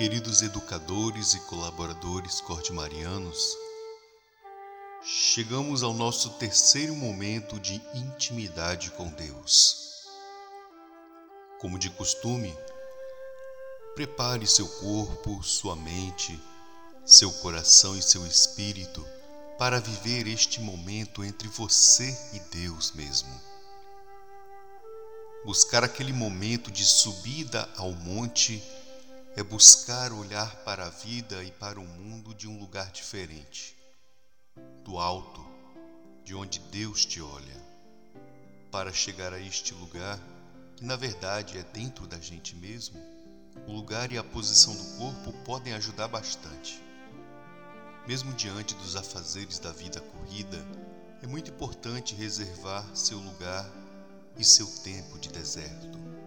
Queridos educadores e colaboradores cordimarianos, chegamos ao nosso terceiro momento de intimidade com Deus. Como de costume, prepare seu corpo, sua mente, seu coração e seu espírito para viver este momento entre você e Deus mesmo. Buscar aquele momento de subida ao monte é buscar olhar para a vida e para o mundo de um lugar diferente, do alto, de onde Deus te olha. Para chegar a este lugar, que na verdade é dentro da gente mesmo, o lugar e a posição do corpo podem ajudar bastante. Mesmo diante dos afazeres da vida corrida, é muito importante reservar seu lugar e seu tempo de deserto.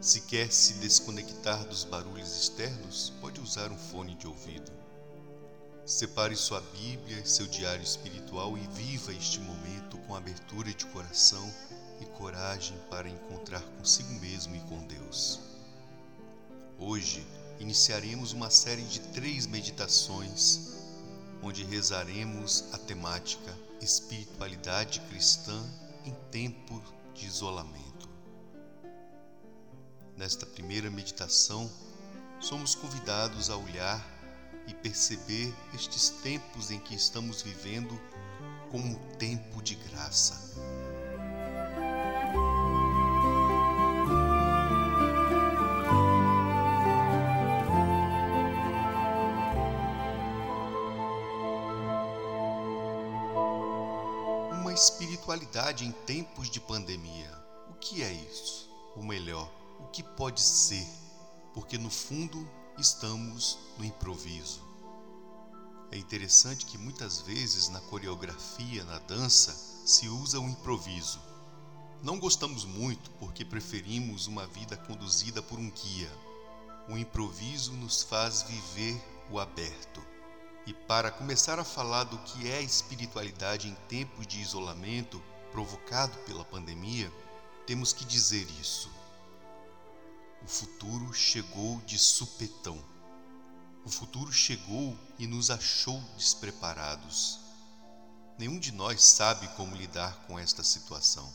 Se quer se desconectar dos barulhos externos, pode usar um fone de ouvido. Separe sua Bíblia seu diário espiritual e viva este momento com abertura de coração e coragem para encontrar consigo mesmo e com Deus. Hoje iniciaremos uma série de três meditações onde rezaremos a temática espiritualidade cristã em tempo de isolamento. Nesta primeira meditação, somos convidados a olhar e perceber estes tempos em que estamos vivendo como um tempo de graça. espiritualidade em tempos de pandemia. O que é isso? Ou melhor, o que pode ser? Porque no fundo estamos no improviso. É interessante que muitas vezes na coreografia, na dança, se usa o improviso. Não gostamos muito porque preferimos uma vida conduzida por um guia. O improviso nos faz viver o aberto. E para começar a falar do que é espiritualidade em tempos de isolamento provocado pela pandemia, temos que dizer isso. O futuro chegou de supetão. O futuro chegou e nos achou despreparados. Nenhum de nós sabe como lidar com esta situação.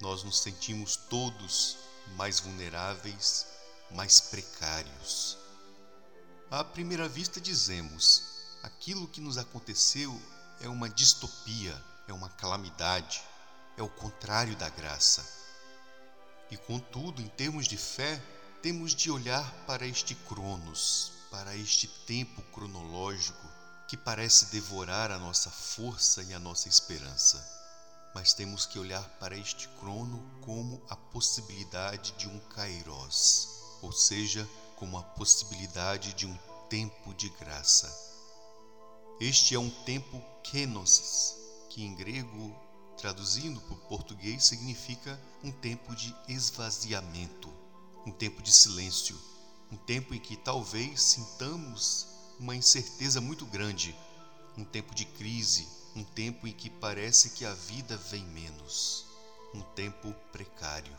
Nós nos sentimos todos mais vulneráveis, mais precários. À primeira vista, dizemos: aquilo que nos aconteceu é uma distopia, é uma calamidade, é o contrário da graça. E contudo, em termos de fé, temos de olhar para este Cronos, para este tempo cronológico que parece devorar a nossa força e a nossa esperança. Mas temos que olhar para este crono como a possibilidade de um kairos, ou seja, como a possibilidade de um tempo de graça este é um tempo kenosis, que em grego, traduzindo para o português, significa um tempo de esvaziamento, um tempo de silêncio, um tempo em que talvez sintamos uma incerteza muito grande, um tempo de crise, um tempo em que parece que a vida vem menos, um tempo precário.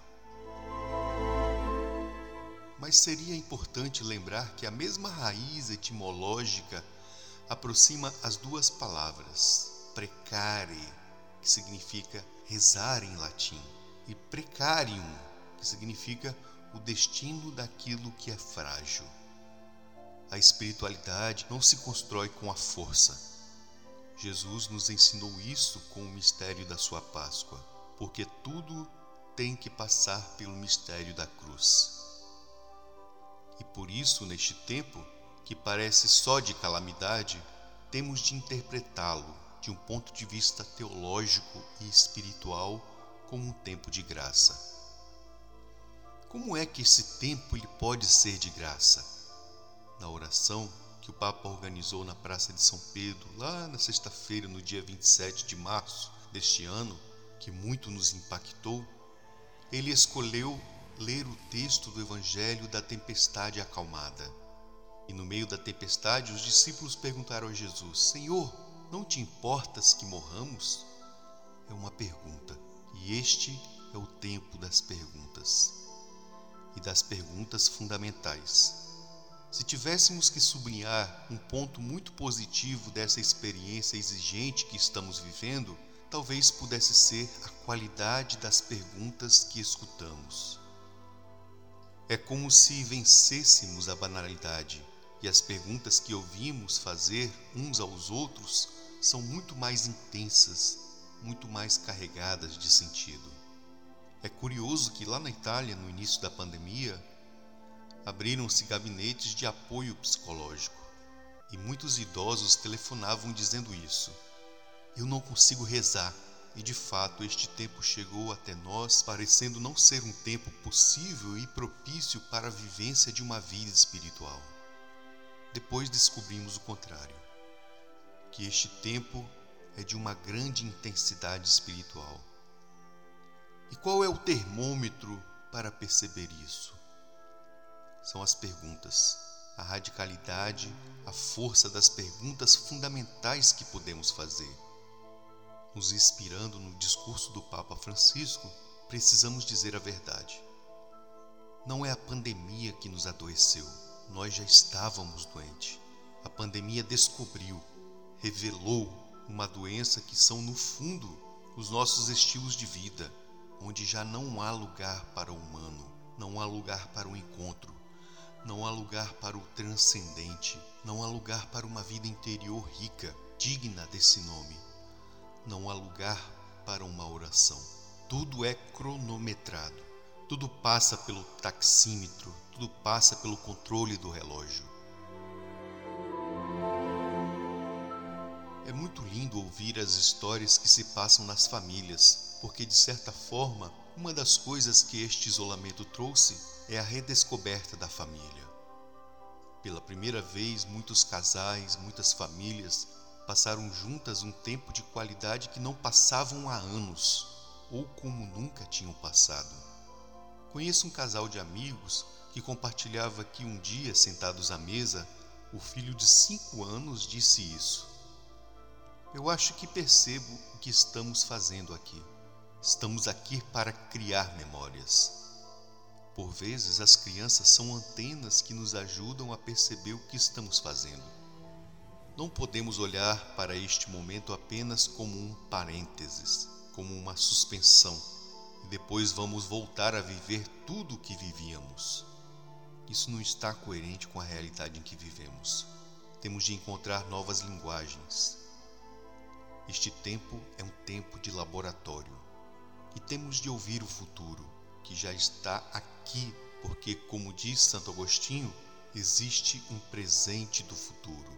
Mas seria importante lembrar que a mesma raiz etimológica aproxima as duas palavras precare, que significa rezar em latim, e precarium, que significa o destino daquilo que é frágil. A espiritualidade não se constrói com a força. Jesus nos ensinou isso com o mistério da sua Páscoa, porque tudo tem que passar pelo mistério da cruz. E por isso, neste tempo, que parece só de calamidade, temos de interpretá-lo de um ponto de vista teológico e espiritual como um tempo de graça. Como é que esse tempo ele pode ser de graça? Na oração que o Papa organizou na Praça de São Pedro, lá na sexta-feira, no dia 27 de março deste ano, que muito nos impactou, ele escolheu ler o texto do Evangelho da tempestade acalmada e no meio da tempestade, os discípulos perguntaram a Jesus: Senhor, não te importas que morramos? É uma pergunta, e este é o tempo das perguntas e das perguntas fundamentais. Se tivéssemos que sublinhar um ponto muito positivo dessa experiência exigente que estamos vivendo, talvez pudesse ser a qualidade das perguntas que escutamos. É como se vencêssemos a banalidade, e as perguntas que ouvimos fazer uns aos outros são muito mais intensas, muito mais carregadas de sentido. É curioso que lá na Itália, no início da pandemia, abriram-se gabinetes de apoio psicológico e muitos idosos telefonavam dizendo isso. Eu não consigo rezar. E de fato, este tempo chegou até nós parecendo não ser um tempo possível e propício para a vivência de uma vida espiritual. Depois descobrimos o contrário, que este tempo é de uma grande intensidade espiritual. E qual é o termômetro para perceber isso? São as perguntas, a radicalidade, a força das perguntas fundamentais que podemos fazer. Nos inspirando no discurso do Papa Francisco, precisamos dizer a verdade. Não é a pandemia que nos adoeceu, nós já estávamos doentes. A pandemia descobriu, revelou uma doença que são, no fundo, os nossos estilos de vida, onde já não há lugar para o humano, não há lugar para o encontro, não há lugar para o transcendente, não há lugar para uma vida interior rica, digna desse nome, não há lugar para uma oração. Tudo é cronometrado, tudo passa pelo taxímetro, tudo passa pelo controle do relógio. É muito lindo ouvir as histórias que se passam nas famílias, porque de certa forma, uma das coisas que este isolamento trouxe é a redescoberta da família. Pela primeira vez, muitos casais, muitas famílias passaram juntas um tempo de qualidade que não passavam há anos ou como nunca tinham passado. Conheço um casal de amigos que compartilhava que um dia, sentados à mesa, o filho de cinco anos disse isso. Eu acho que percebo o que estamos fazendo aqui. Estamos aqui para criar memórias. Por vezes, as crianças são antenas que nos ajudam a perceber o que estamos fazendo. Não podemos olhar para este momento apenas como um parênteses, como uma suspensão, e depois vamos voltar a viver tudo o que vivíamos. Isso não está coerente com a realidade em que vivemos. Temos de encontrar novas linguagens. Este tempo é um tempo de laboratório e temos de ouvir o futuro, que já está aqui, porque, como diz Santo Agostinho, existe um presente do futuro.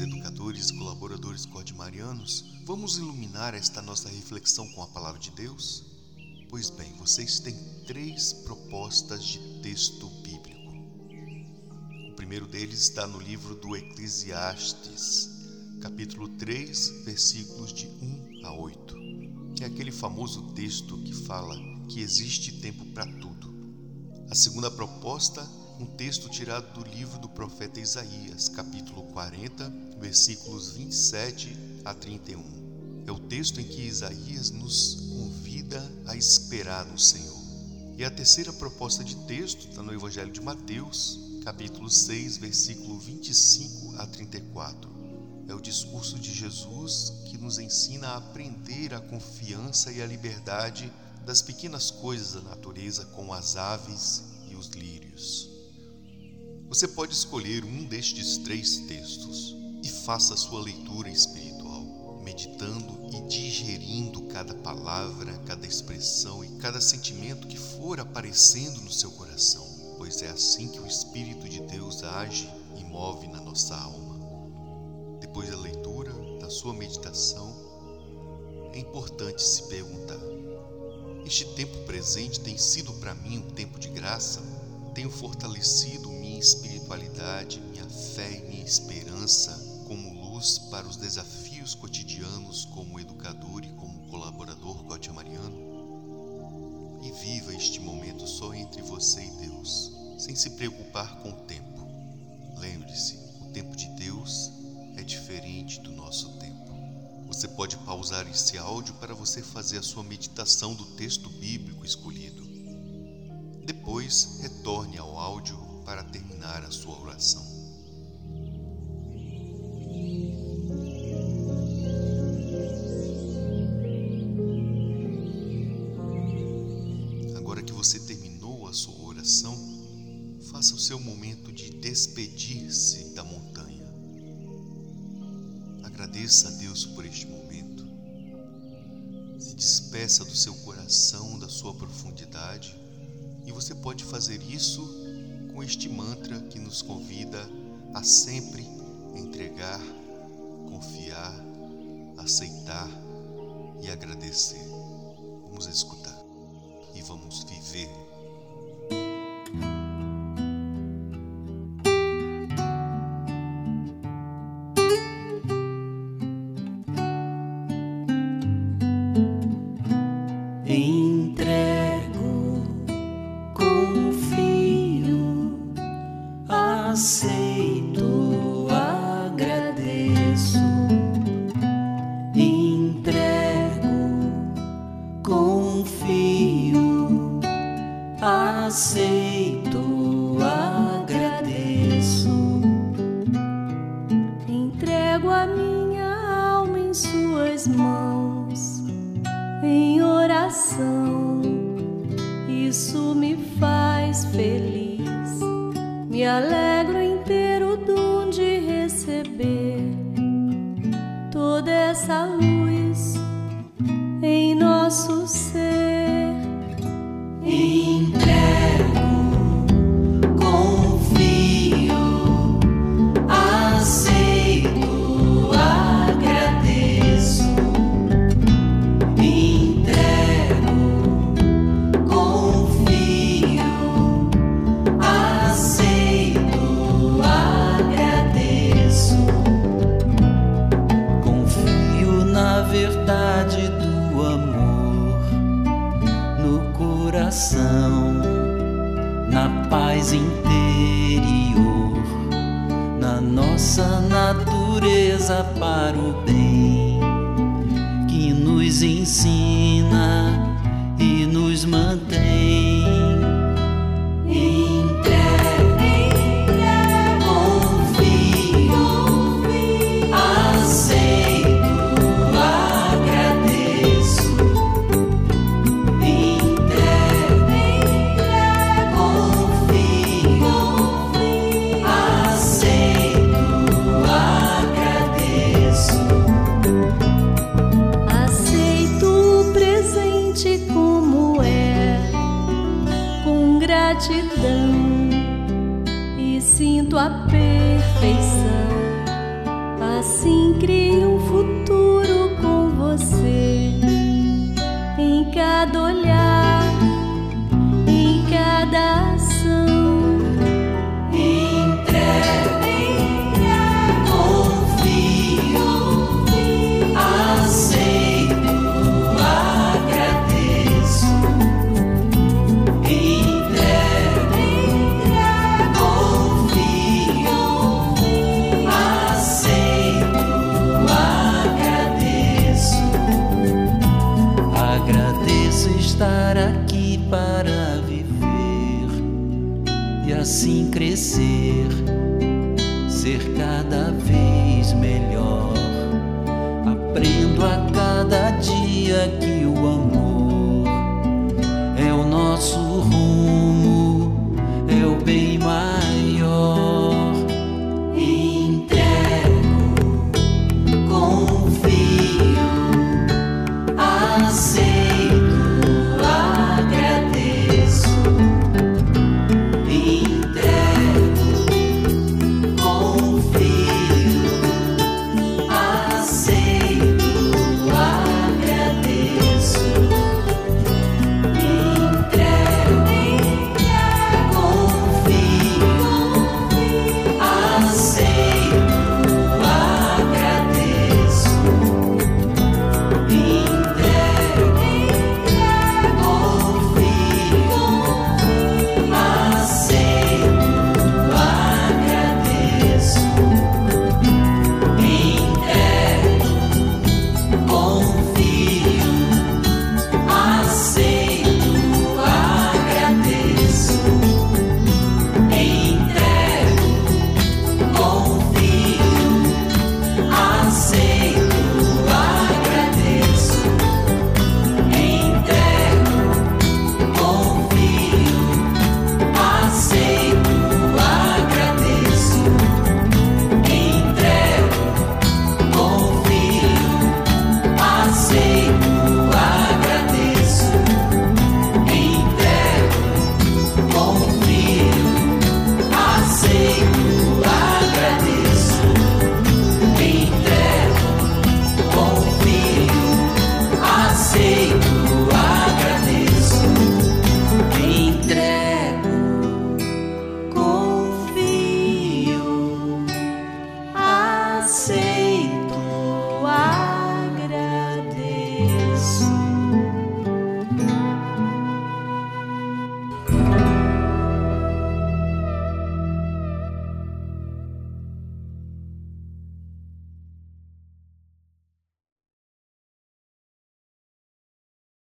educadores e colaboradores cordimarianos, vamos iluminar esta nossa reflexão com a palavra de Deus? Pois bem, vocês têm três propostas de texto bíblico. O primeiro deles está no livro do Eclesiastes, capítulo 3, versículos de 1 a 8, que é aquele famoso texto que fala que existe tempo para tudo. A segunda proposta um texto tirado do livro do profeta Isaías, capítulo 40, versículos 27 a 31. É o texto em que Isaías nos convida a esperar no Senhor. E a terceira proposta de texto está no Evangelho de Mateus, capítulo 6, versículo 25 a 34. É o discurso de Jesus que nos ensina a aprender a confiança e a liberdade das pequenas coisas da natureza, como as aves e os lírios. Você pode escolher um destes três textos e faça sua leitura espiritual, meditando e digerindo cada palavra, cada expressão e cada sentimento que for aparecendo no seu coração, pois é assim que o Espírito de Deus age e move na nossa alma. Depois da leitura, da sua meditação, é importante se perguntar: este tempo presente tem sido para mim um tempo de graça? Tenho fortalecido minha espiritualidade, minha fé e minha esperança como luz para os desafios cotidianos como educador e como colaborador cotiamariano? E viva este momento só entre você e Deus, sem se preocupar com o tempo. Lembre-se, o tempo de Deus é diferente do nosso tempo. Você pode pausar esse áudio para você fazer a sua meditação do texto bíblico escolhido. Depois, retorne ao áudio para terminar a sua oração. Despedir-se da montanha. Agradeça a Deus por este momento. Se despeça do seu coração, da sua profundidade, e você pode fazer isso com este mantra que nos convida a sempre entregar, confiar, aceitar e agradecer. Vamos escutar e vamos viver. Aceito, Me alegro em ter o dom de receber toda essa luz em nosso assim crescer,